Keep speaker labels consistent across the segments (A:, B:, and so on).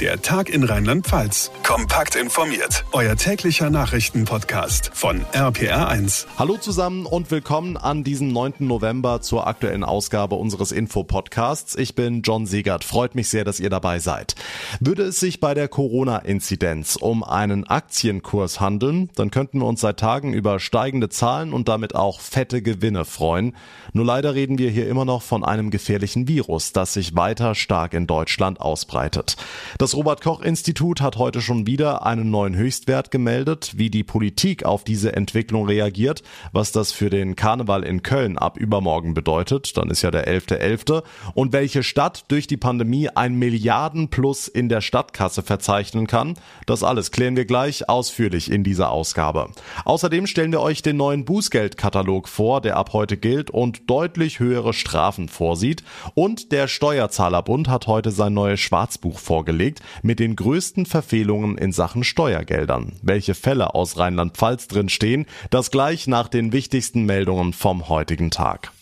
A: Der Tag in Rheinland-Pfalz. Kompakt informiert. Euer täglicher Nachrichtenpodcast von RPR1.
B: Hallo zusammen und willkommen an diesem 9. November zur aktuellen Ausgabe unseres Info-Podcasts. Ich bin John Siegert. Freut mich sehr, dass ihr dabei seid. Würde es sich bei der Corona-Inzidenz um einen Aktienkurs handeln, dann könnten wir uns seit Tagen über steigende Zahlen und damit auch fette Gewinne freuen. Nur leider reden wir hier immer noch von einem gefährlichen Virus, das sich weiter stark in Deutschland ausbreitet. Das Robert Koch Institut hat heute schon wieder einen neuen Höchstwert gemeldet. Wie die Politik auf diese Entwicklung reagiert, was das für den Karneval in Köln ab übermorgen bedeutet, dann ist ja der 11.11. .11. und welche Stadt durch die Pandemie ein Milliardenplus in der Stadtkasse verzeichnen kann, das alles klären wir gleich ausführlich in dieser Ausgabe. Außerdem stellen wir euch den neuen Bußgeldkatalog vor, der ab heute gilt und deutlich höhere Strafen vorsieht. Und der Steuerzahlerbund hat heute sein neues Schwarzbuch vorgelegt beschäftigt mit den größten Verfehlungen in Sachen Steuergeldern. Welche Fälle aus Rheinland-Pfalz drin stehen, das gleich nach den wichtigsten Meldungen vom heutigen Tag.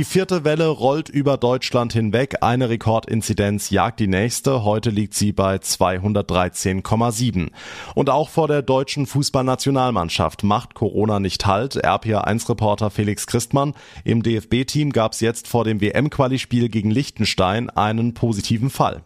B: Die vierte Welle rollt über Deutschland hinweg. Eine Rekordinzidenz jagt die nächste. Heute liegt sie bei 213,7. Und auch vor der deutschen Fußballnationalmannschaft macht Corona nicht Halt. RPA1-Reporter Felix Christmann. Im DFB-Team gab es jetzt vor dem WM-Quali-Spiel gegen Liechtenstein einen positiven Fall.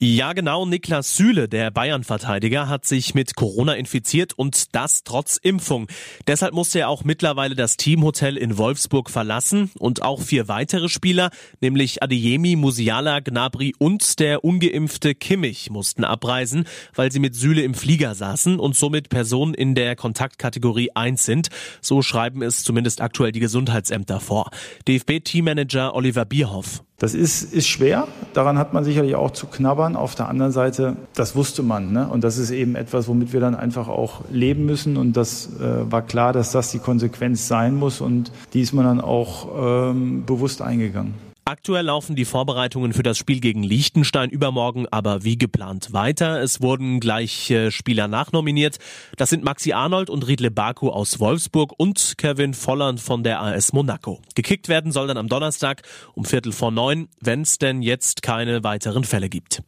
C: Ja, genau. Niklas Süle, der Bayern-Verteidiger, hat sich mit Corona infiziert und das trotz Impfung. Deshalb musste er auch mittlerweile das Teamhotel in Wolfsburg verlassen und auch vier weitere Spieler, nämlich Adeyemi, Musiala, Gnabry und der ungeimpfte Kimmich mussten abreisen, weil sie mit Süle im Flieger saßen und somit Personen in der Kontaktkategorie 1 sind. So schreiben es zumindest aktuell die Gesundheitsämter vor. DFB-Teammanager Oliver Bierhoff.
D: Das ist, ist schwer, daran hat man sicherlich auch zu knabbern. Auf der anderen Seite, das wusste man. Ne? Und das ist eben etwas, womit wir dann einfach auch leben müssen. Und das äh, war klar, dass das die Konsequenz sein muss. Und die ist man dann auch ähm, bewusst eingegangen.
C: Aktuell laufen die Vorbereitungen für das Spiel gegen Liechtenstein übermorgen aber wie geplant weiter. Es wurden gleich Spieler nachnominiert. Das sind Maxi Arnold und Riedle Baku aus Wolfsburg und Kevin Volland von der AS Monaco. Gekickt werden soll dann am Donnerstag um Viertel vor neun, wenn es denn jetzt keine weiteren Fälle gibt.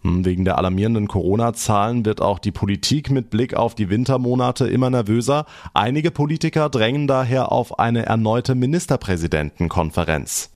B: Hm, wegen der alarmierenden Corona-Zahlen wird auch die Politik mit Blick auf die Wintermonate immer nervöser. Einige Politiker drängen daher auf eine erneute Ministerpräsidentenkonferenz.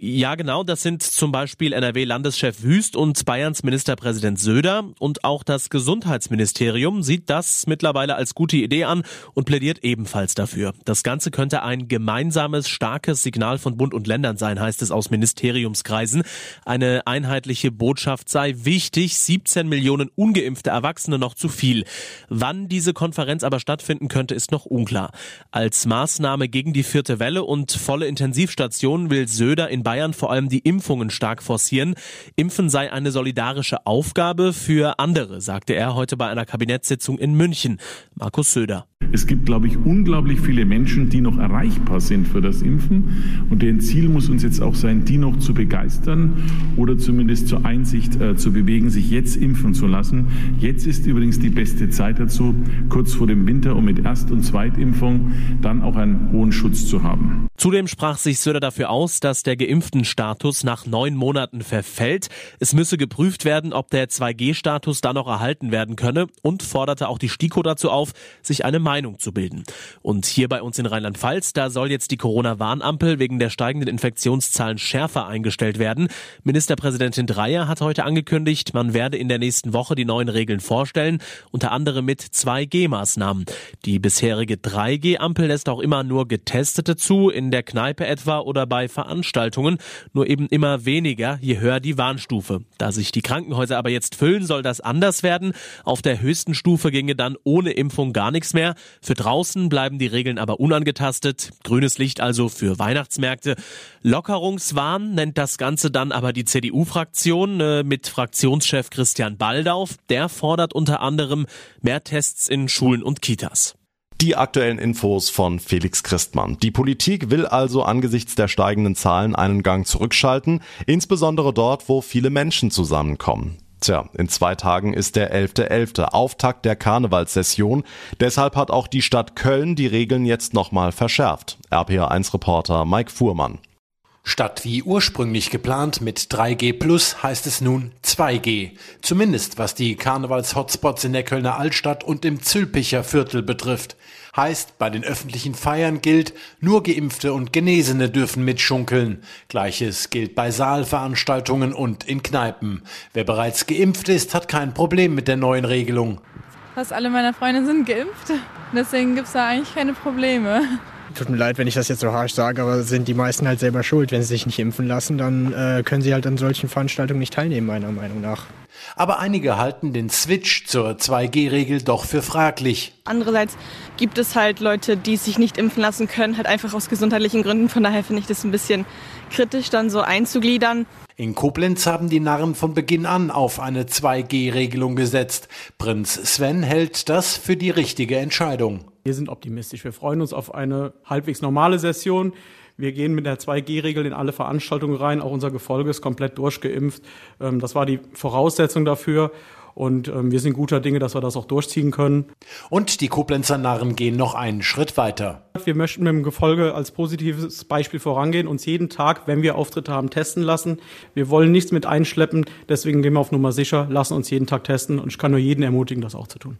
C: Ja, genau. Das sind zum Beispiel NRW-Landeschef Wüst und Bayerns Ministerpräsident Söder. Und auch das Gesundheitsministerium sieht das mittlerweile als gute Idee an und plädiert ebenfalls dafür. Das Ganze könnte ein gemeinsames, starkes Signal von Bund und Ländern sein, heißt es aus Ministeriumskreisen. Eine einheitliche Botschaft sei wichtig. 17 Millionen ungeimpfte Erwachsene noch zu viel. Wann diese Konferenz aber stattfinden könnte, ist noch unklar. Als Maßnahme gegen die vierte Welle und volle Intensivstationen will Söder in Bayern vor allem die Impfungen stark forcieren. Impfen sei eine solidarische Aufgabe für andere, sagte er heute bei einer Kabinettssitzung in München. Markus Söder.
E: Es gibt, glaube ich, unglaublich viele Menschen, die noch erreichbar sind für das Impfen. Und deren Ziel muss uns jetzt auch sein, die noch zu begeistern oder zumindest zur Einsicht äh, zu bewegen, sich jetzt impfen zu lassen. Jetzt ist übrigens die beste Zeit dazu, kurz vor dem Winter, um mit Erst- und Zweitimpfung dann auch einen hohen Schutz zu haben.
C: Zudem sprach sich Söder dafür aus, dass der geimpften Status nach neun Monaten verfällt. Es müsse geprüft werden, ob der 2G-Status dann noch erhalten werden könne und forderte auch die STIKO dazu auf, sich eine Meinung zu bilden. Und hier bei uns in Rheinland-Pfalz, da soll jetzt die Corona-Warnampel wegen der steigenden Infektionszahlen schärfer eingestellt werden. Ministerpräsidentin Dreier hat heute angekündigt, man werde in der nächsten Woche die neuen Regeln vorstellen, unter anderem mit 2G-Maßnahmen. Die bisherige 3G-Ampel lässt auch immer nur Getestete zu, in der Kneipe etwa oder bei Veranstaltungen, nur eben immer weniger, je höher die Warnstufe. Da sich die Krankenhäuser aber jetzt füllen, soll das anders werden. Auf der höchsten Stufe ginge dann ohne Impfung gar nichts mehr. Für draußen bleiben die Regeln aber unangetastet. Grünes Licht also für Weihnachtsmärkte. Lockerungswahn nennt das Ganze dann aber die CDU-Fraktion äh, mit Fraktionschef Christian Baldauf. Der fordert unter anderem mehr Tests in Schulen und Kitas.
B: Die aktuellen Infos von Felix Christmann. Die Politik will also angesichts der steigenden Zahlen einen Gang zurückschalten, insbesondere dort, wo viele Menschen zusammenkommen. Tja, in zwei Tagen ist der 11.11., .11., Auftakt der Karnevalssession. Deshalb hat auch die Stadt Köln die Regeln jetzt nochmal verschärft. RPA1-Reporter Mike Fuhrmann.
F: Statt wie ursprünglich geplant mit 3G plus heißt es nun 2G. Zumindest was die Karnevals-Hotspots in der Kölner Altstadt und im Zülpicher Viertel betrifft. Heißt, bei den öffentlichen Feiern gilt, nur Geimpfte und Genesene dürfen mitschunkeln. Gleiches gilt bei Saalveranstaltungen und in Kneipen. Wer bereits geimpft ist, hat kein Problem mit der neuen Regelung.
G: Fast alle meiner Freunde sind geimpft. Deswegen gibt es da eigentlich keine Probleme.
H: Tut mir leid, wenn ich das jetzt so harsch sage, aber sind die meisten halt selber schuld. Wenn sie sich nicht impfen lassen, dann äh, können sie halt an solchen Veranstaltungen nicht teilnehmen, meiner Meinung nach.
F: Aber einige halten den Switch zur 2G-Regel doch für fraglich.
I: Andererseits gibt es halt Leute, die sich nicht impfen lassen können, halt einfach aus gesundheitlichen Gründen. Von daher finde ich das ein bisschen kritisch, dann so einzugliedern.
F: In Koblenz haben die Narren von Beginn an auf eine 2G-Regelung gesetzt. Prinz Sven hält das für die richtige Entscheidung.
J: Wir sind optimistisch. Wir freuen uns auf eine halbwegs normale Session. Wir gehen mit der 2G-Regel in alle Veranstaltungen rein. Auch unser Gefolge ist komplett durchgeimpft. Ähm, das war die Voraussetzung dafür. Und ähm, wir sind guter Dinge, dass wir das auch durchziehen können.
F: Und die Koblenzer Narren gehen noch einen Schritt weiter.
J: Wir möchten mit dem Gefolge als positives Beispiel vorangehen, uns jeden Tag, wenn wir Auftritte haben, testen lassen. Wir wollen nichts mit einschleppen, deswegen gehen wir auf Nummer sicher, lassen uns jeden Tag testen und ich kann nur jeden ermutigen, das auch zu tun.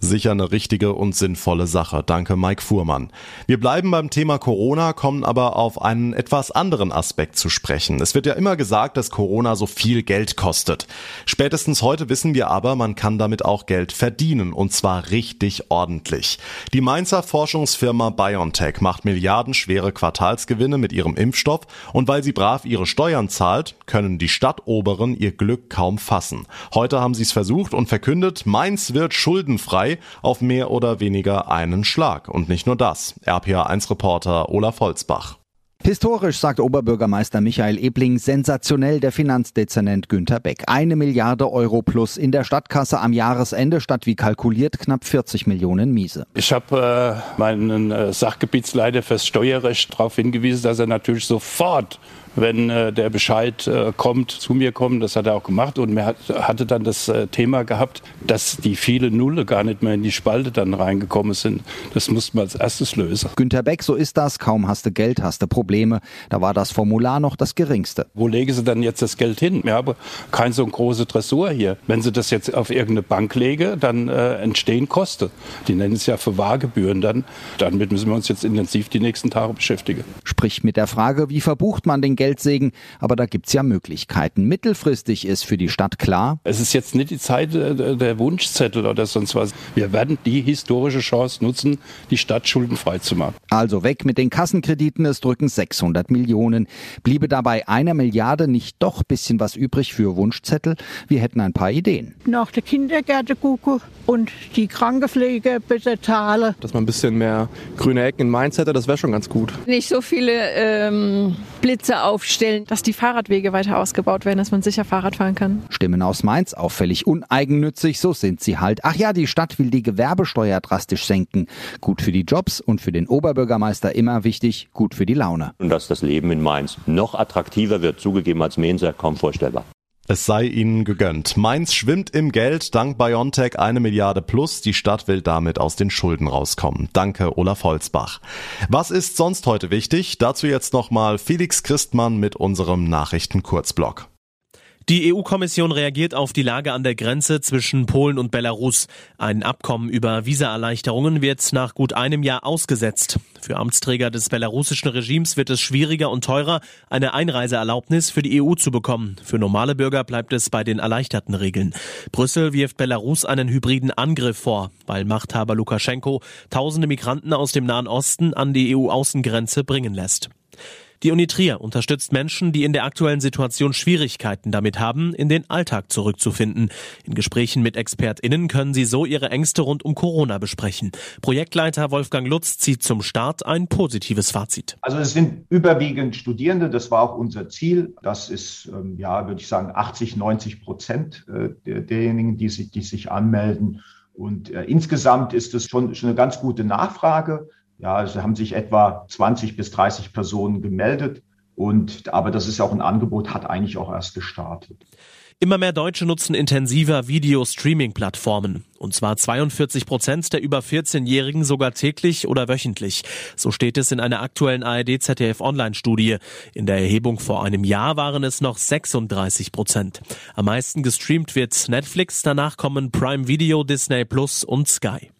B: Sicher eine richtige und sinnvolle Sache. Danke, Mike Fuhrmann. Wir bleiben beim Thema Corona, kommen aber auf einen etwas anderen Aspekt zu sprechen. Es wird ja immer gesagt, dass Corona so viel Geld kostet. Spätestens heute wissen wir aber, man kann damit auch Geld verdienen und zwar richtig ordentlich. Die Mainzer Forschungsfirma BioNTech macht milliardenschwere Quartalsgewinne mit ihrem Impfstoff und weil sie brav ihre Steuern zahlt, können die Stadtoberen ihr Glück kaum fassen. Heute haben sie es versucht und verkündet, Mainz wird schuldenfrei frei auf mehr oder weniger einen Schlag. Und nicht nur das. RPA1-Reporter Olaf Holzbach.
K: Historisch, sagt Oberbürgermeister Michael Ebling, sensationell der Finanzdezernent Günter Beck. Eine Milliarde Euro plus in der Stadtkasse am Jahresende statt wie kalkuliert knapp 40 Millionen Miese.
L: Ich habe äh, meinen äh, Sachgebietsleiter fürs Steuerrecht darauf hingewiesen, dass er natürlich sofort wenn äh, der Bescheid äh, kommt, zu mir kommen. Das hat er auch gemacht und er hat, hatte dann das äh, Thema gehabt, dass die viele Nulle gar nicht mehr in die Spalte dann reingekommen sind. Das mussten wir als erstes lösen.
K: Günter Beck, so ist das. Kaum hast du Geld, hast du Probleme. Da war das Formular noch das geringste.
L: Wo legen Sie dann jetzt das Geld hin? Wir haben kein so ein großes Tresor hier. Wenn Sie das jetzt auf irgendeine Bank legen, dann äh, entstehen Kosten. Die nennen es ja Verwahrgebühren dann. Damit müssen wir uns jetzt intensiv die nächsten Tage beschäftigen.
K: Sprich mit der Frage, wie verbucht man den Geld Geldsegen, aber da gibt's ja Möglichkeiten. Mittelfristig ist für die Stadt klar.
L: Es ist jetzt nicht die Zeit äh, der Wunschzettel oder sonst was. Wir werden die historische Chance nutzen, die Stadt schuldenfrei zu machen.
K: Also weg mit den Kassenkrediten, es drücken 600 Millionen. Bliebe dabei einer Milliarde nicht doch bisschen was übrig für Wunschzettel? Wir hätten ein paar Ideen.
M: Nach der Kindergärte gucken und die Krankenpflege bitte zahlen.
N: Dass man ein bisschen mehr grüne Ecken in Mainz hätte, das wäre schon ganz gut.
O: Nicht so viele ähm, Blitze aufstellen.
P: Dass die Fahrradwege weiter ausgebaut werden, dass man sicher Fahrrad fahren kann.
K: Stimmen aus Mainz, auffällig uneigennützig, so sind sie halt. Ach ja, die Stadt will die Gewerbesteuer drastisch senken. Gut für die Jobs und für den Oberbürgermeister immer wichtig, gut für die Laune.
Q: Und dass das Leben in Mainz noch attraktiver wird, zugegeben als Mainzer, kaum vorstellbar.
B: Es sei ihnen gegönnt. Mainz schwimmt im Geld, dank BioNTech eine Milliarde plus. Die Stadt will damit aus den Schulden rauskommen. Danke, Olaf Holzbach. Was ist sonst heute wichtig? Dazu jetzt nochmal Felix Christmann mit unserem Nachrichtenkurzblock.
C: Die EU-Kommission reagiert auf die Lage an der Grenze zwischen Polen und Belarus. Ein Abkommen über Visaerleichterungen wird nach gut einem Jahr ausgesetzt. Für Amtsträger des belarussischen Regimes wird es schwieriger und teurer, eine Einreiseerlaubnis für die EU zu bekommen. Für normale Bürger bleibt es bei den erleichterten Regeln. Brüssel wirft Belarus einen hybriden Angriff vor, weil Machthaber Lukaschenko tausende Migranten aus dem Nahen Osten an die EU-Außengrenze bringen lässt. Die Uni Trier unterstützt Menschen, die in der aktuellen Situation Schwierigkeiten damit haben, in den Alltag zurückzufinden. In Gesprächen mit ExpertInnen können sie so ihre Ängste rund um Corona besprechen. Projektleiter Wolfgang Lutz zieht zum Start ein positives Fazit.
R: Also es sind überwiegend Studierende, das war auch unser Ziel. Das ist, ähm, ja, würde ich sagen, 80, 90 Prozent äh, derjenigen, die sich, die sich anmelden. Und äh, insgesamt ist es schon, schon eine ganz gute Nachfrage. Ja, es haben sich etwa 20 bis 30 Personen gemeldet Und, aber das ist ja auch ein Angebot, hat eigentlich auch erst gestartet.
C: Immer mehr Deutsche nutzen intensiver Video-Streaming-Plattformen. Und zwar 42 Prozent der über 14-Jährigen sogar täglich oder wöchentlich. So steht es in einer aktuellen ARD-ZDF-Online-Studie. In der Erhebung vor einem Jahr waren es noch 36 Prozent. Am meisten gestreamt wird Netflix, danach kommen Prime Video, Disney Plus und Sky.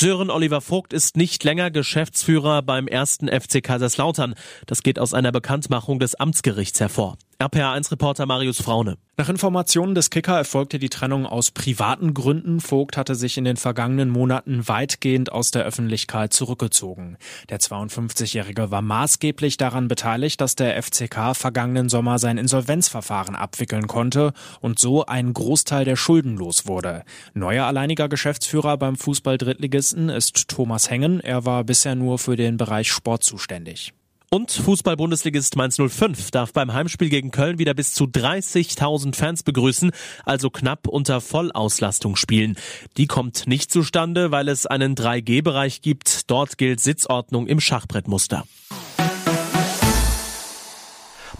C: Sören Oliver Vogt ist nicht länger Geschäftsführer beim ersten FC Kaiserslautern. Das geht aus einer Bekanntmachung des Amtsgerichts hervor. RPA1-Reporter Marius Fraune.
S: Nach Informationen des Kicker erfolgte die Trennung aus privaten Gründen. Vogt hatte sich in den vergangenen Monaten weitgehend aus der Öffentlichkeit zurückgezogen. Der 52-Jährige war maßgeblich daran beteiligt, dass der FCK vergangenen Sommer sein Insolvenzverfahren abwickeln konnte und so ein Großteil der Schulden los wurde. Neuer alleiniger Geschäftsführer beim Fußball-Drittligisten ist Thomas Hengen. Er war bisher nur für den Bereich Sport zuständig.
C: Und Fußball-Bundesligist Mainz 05 darf beim Heimspiel gegen Köln wieder bis zu 30.000 Fans begrüßen, also knapp unter Vollauslastung spielen. Die kommt nicht zustande, weil es einen 3G-Bereich gibt. Dort gilt Sitzordnung im Schachbrettmuster.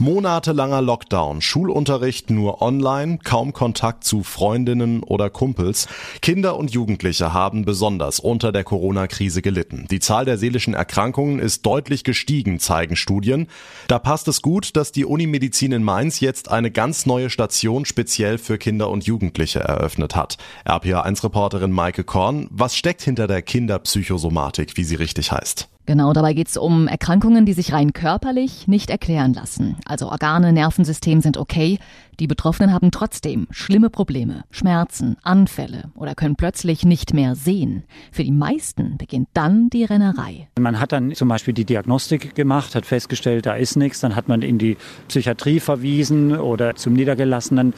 B: Monatelanger Lockdown, Schulunterricht nur online, kaum Kontakt zu Freundinnen oder Kumpels. Kinder und Jugendliche haben besonders unter der Corona-Krise gelitten. Die Zahl der seelischen Erkrankungen ist deutlich gestiegen, zeigen Studien. Da passt es gut, dass die Unimedizin in Mainz jetzt eine ganz neue Station speziell für Kinder und Jugendliche eröffnet hat. RPA1-Reporterin Maike Korn, was steckt hinter der Kinderpsychosomatik, wie sie richtig heißt?
T: Genau, dabei geht es um Erkrankungen, die sich rein körperlich nicht erklären lassen. Also Organe, Nervensystem sind okay, die Betroffenen haben trotzdem schlimme Probleme, Schmerzen, Anfälle oder können plötzlich nicht mehr sehen. Für die meisten beginnt dann die Rennerei.
U: Man hat dann zum Beispiel die Diagnostik gemacht, hat festgestellt, da ist nichts, dann hat man in die Psychiatrie verwiesen oder zum Niedergelassenen.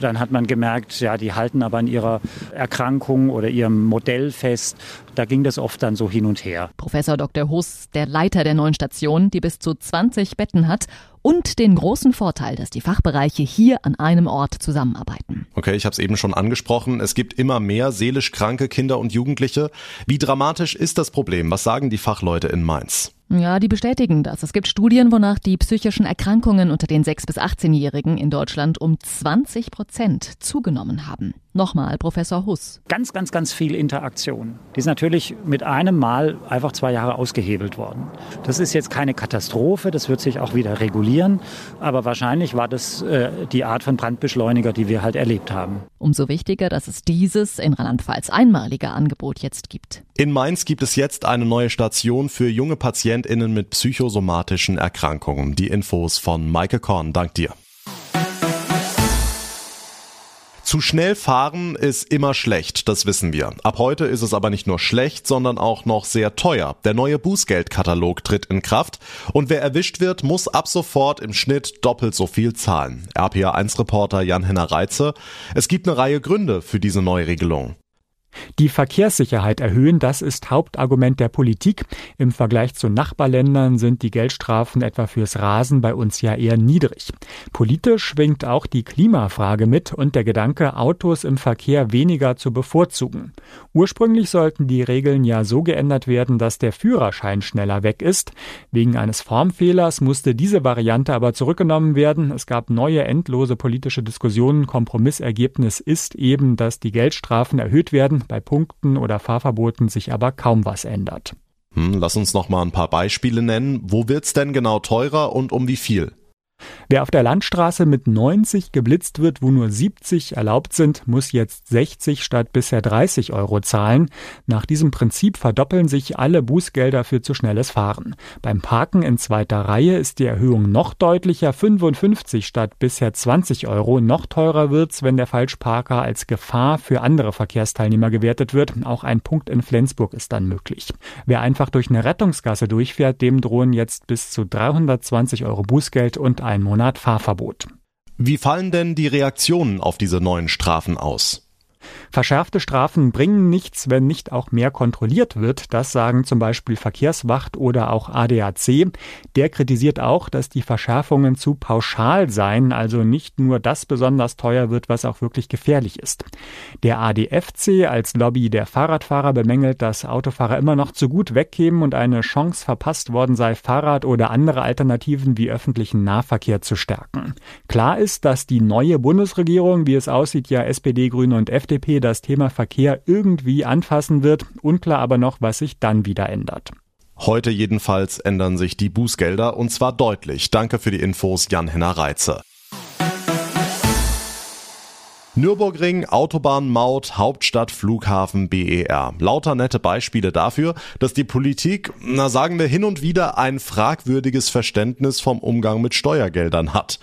U: Dann hat man gemerkt, ja, die halten aber an ihrer Erkrankung oder ihrem Modell fest. Da ging das oft dann so hin und her.
T: Professor Dr. Huss, der Leiter der neuen Station, die bis zu 20 Betten hat und den großen Vorteil, dass die Fachbereiche hier an einem Ort zusammenarbeiten.
B: Okay, ich habe es eben schon angesprochen. Es gibt immer mehr seelisch kranke Kinder und Jugendliche. Wie dramatisch ist das Problem? Was sagen die Fachleute in Mainz?
T: Ja, die bestätigen das. Es gibt Studien, wonach die psychischen Erkrankungen unter den 6- bis 18-Jährigen in Deutschland um 20 Prozent zugenommen haben. Nochmal Professor Huss.
U: Ganz, ganz, ganz viel Interaktion. Die ist natürlich mit einem Mal einfach zwei Jahre ausgehebelt worden. Das ist jetzt keine Katastrophe, das wird sich auch wieder regulieren. Aber wahrscheinlich war das äh, die Art von Brandbeschleuniger, die wir halt erlebt haben.
T: Umso wichtiger, dass es dieses in Rheinland-Pfalz einmalige Angebot jetzt gibt.
B: In Mainz gibt es jetzt eine neue Station für junge PatientInnen mit psychosomatischen Erkrankungen. Die Infos von Maike Korn. Dank dir. Zu schnell fahren ist immer schlecht, das wissen wir. Ab heute ist es aber nicht nur schlecht, sondern auch noch sehr teuer. Der neue Bußgeldkatalog tritt in Kraft und wer erwischt wird, muss ab sofort im Schnitt doppelt so viel zahlen. RPA1-Reporter Jan-Henner Reitze. Es gibt eine Reihe Gründe für diese Neuregelung.
V: Die Verkehrssicherheit erhöhen, das ist Hauptargument der Politik. Im Vergleich zu Nachbarländern sind die Geldstrafen etwa fürs Rasen bei uns ja eher niedrig. Politisch schwingt auch die Klimafrage mit und der Gedanke, Autos im Verkehr weniger zu bevorzugen. Ursprünglich sollten die Regeln ja so geändert werden, dass der Führerschein schneller weg ist. Wegen eines Formfehlers musste diese Variante aber zurückgenommen werden. Es gab neue endlose politische Diskussionen. Kompromissergebnis ist eben, dass die Geldstrafen erhöht werden bei Punkten oder Fahrverboten sich aber kaum was ändert.
B: Hm, lass uns noch mal ein paar Beispiele nennen. Wo wird's denn genau teurer und um wie viel?
V: Wer auf der Landstraße mit 90 geblitzt wird, wo nur 70 erlaubt sind, muss jetzt 60 statt bisher 30 Euro zahlen. Nach diesem Prinzip verdoppeln sich alle Bußgelder für zu schnelles Fahren. Beim Parken in zweiter Reihe ist die Erhöhung noch deutlicher, 55 statt bisher 20 Euro. Noch teurer wird's, wenn der Falschparker als Gefahr für andere Verkehrsteilnehmer gewertet wird. Auch ein Punkt in Flensburg ist dann möglich. Wer einfach durch eine Rettungsgasse durchfährt, dem drohen jetzt bis zu 320 Euro Bußgeld und ein Monat Fahrverbot.
B: Wie fallen denn die Reaktionen auf diese neuen Strafen aus?
V: Verschärfte Strafen bringen nichts, wenn nicht auch mehr kontrolliert wird. Das sagen zum Beispiel Verkehrswacht oder auch ADAC. Der kritisiert auch, dass die Verschärfungen zu pauschal seien, also nicht nur das besonders teuer wird, was auch wirklich gefährlich ist. Der ADFC als Lobby der Fahrradfahrer bemängelt, dass Autofahrer immer noch zu gut wegkämen und eine Chance verpasst worden sei, Fahrrad oder andere Alternativen wie öffentlichen Nahverkehr zu stärken. Klar ist, dass die neue Bundesregierung, wie es aussieht, ja SPD, Grüne und FDP das Thema Verkehr irgendwie anfassen wird. Unklar aber noch, was sich dann wieder ändert.
B: Heute jedenfalls ändern sich die Bußgelder und zwar deutlich. Danke für die Infos, Jan-Henner Reitze. Nürburgring, Autobahnmaut, Hauptstadt, Flughafen, BER. Lauter nette Beispiele dafür, dass die Politik, na sagen wir hin und wieder, ein fragwürdiges Verständnis vom Umgang mit Steuergeldern hat.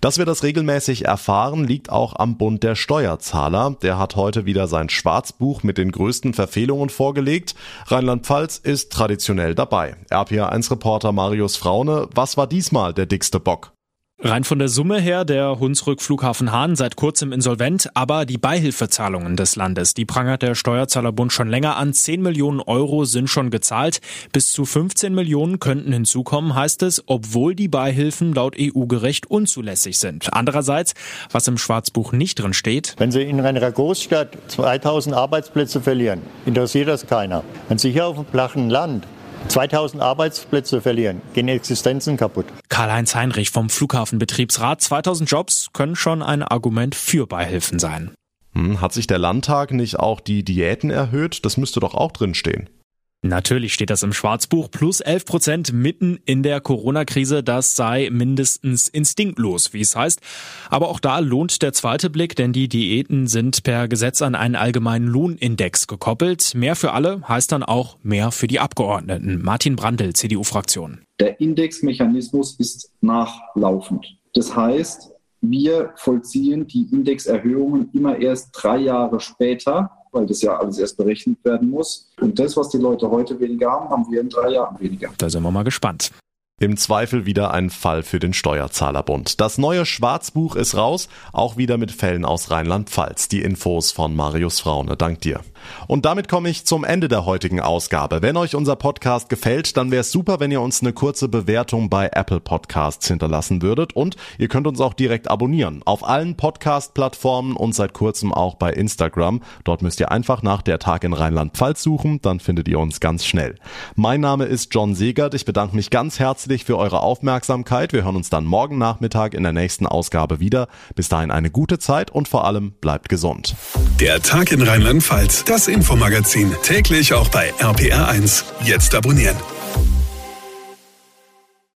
B: Dass wir das regelmäßig erfahren, liegt auch am Bund der Steuerzahler. Der hat heute wieder sein Schwarzbuch mit den größten Verfehlungen vorgelegt. Rheinland-Pfalz ist traditionell dabei. RPA1-Reporter Marius Fraune, was war diesmal der dickste Bock?
S: Rein von der Summe her, der Hunsrück Flughafen Hahn seit kurzem insolvent, aber die Beihilfezahlungen des Landes, die prangert der Steuerzahlerbund schon länger an. 10 Millionen Euro sind schon gezahlt. Bis zu 15 Millionen könnten hinzukommen, heißt es, obwohl die Beihilfen laut EU-Gerecht unzulässig sind. Andererseits, was im Schwarzbuch nicht drin steht.
W: Wenn Sie in einer Großstadt 2000 Arbeitsplätze verlieren, interessiert das keiner. Wenn Sie hier auf dem flachen Land 2000 Arbeitsplätze verlieren, gehen Existenzen kaputt.
S: Karl-Heinz Heinrich vom Flughafenbetriebsrat. 2000 Jobs können schon ein Argument für Beihilfen sein.
B: Hm, hat sich der Landtag nicht auch die Diäten erhöht? Das müsste doch auch drinstehen.
S: Natürlich steht das im Schwarzbuch. Plus 11 Prozent mitten in der Corona-Krise. Das sei mindestens instinktlos, wie es heißt. Aber auch da lohnt der zweite Blick, denn die Diäten sind per Gesetz an einen allgemeinen Lohnindex gekoppelt. Mehr für alle heißt dann auch mehr für die Abgeordneten. Martin Brandl, CDU-Fraktion.
X: Der Indexmechanismus ist nachlaufend. Das heißt, wir vollziehen die Indexerhöhungen immer erst drei Jahre später weil das ja alles erst berechnet werden muss. Und das, was die Leute heute weniger haben, haben wir in drei Jahren weniger.
S: Da sind wir mal gespannt.
B: Im Zweifel wieder ein Fall für den Steuerzahlerbund. Das neue Schwarzbuch ist raus, auch wieder mit Fällen aus Rheinland-Pfalz. Die Infos von Marius Fraune. Dank dir. Und damit komme ich zum Ende der heutigen Ausgabe. Wenn euch unser Podcast gefällt, dann wäre es super, wenn ihr uns eine kurze Bewertung bei Apple Podcasts hinterlassen würdet. Und ihr könnt uns auch direkt abonnieren. Auf allen Podcast-Plattformen und seit kurzem auch bei Instagram. Dort müsst ihr einfach nach der Tag in Rheinland-Pfalz suchen, dann findet ihr uns ganz schnell. Mein Name ist John Segert. Ich bedanke mich ganz herzlich herzlich für eure Aufmerksamkeit. Wir hören uns dann morgen Nachmittag in der nächsten Ausgabe wieder. Bis dahin eine gute Zeit und vor allem bleibt gesund.
Y: Der Tag in Rheinland-Pfalz, das Infomagazin, täglich auch bei RPR1. Jetzt abonnieren.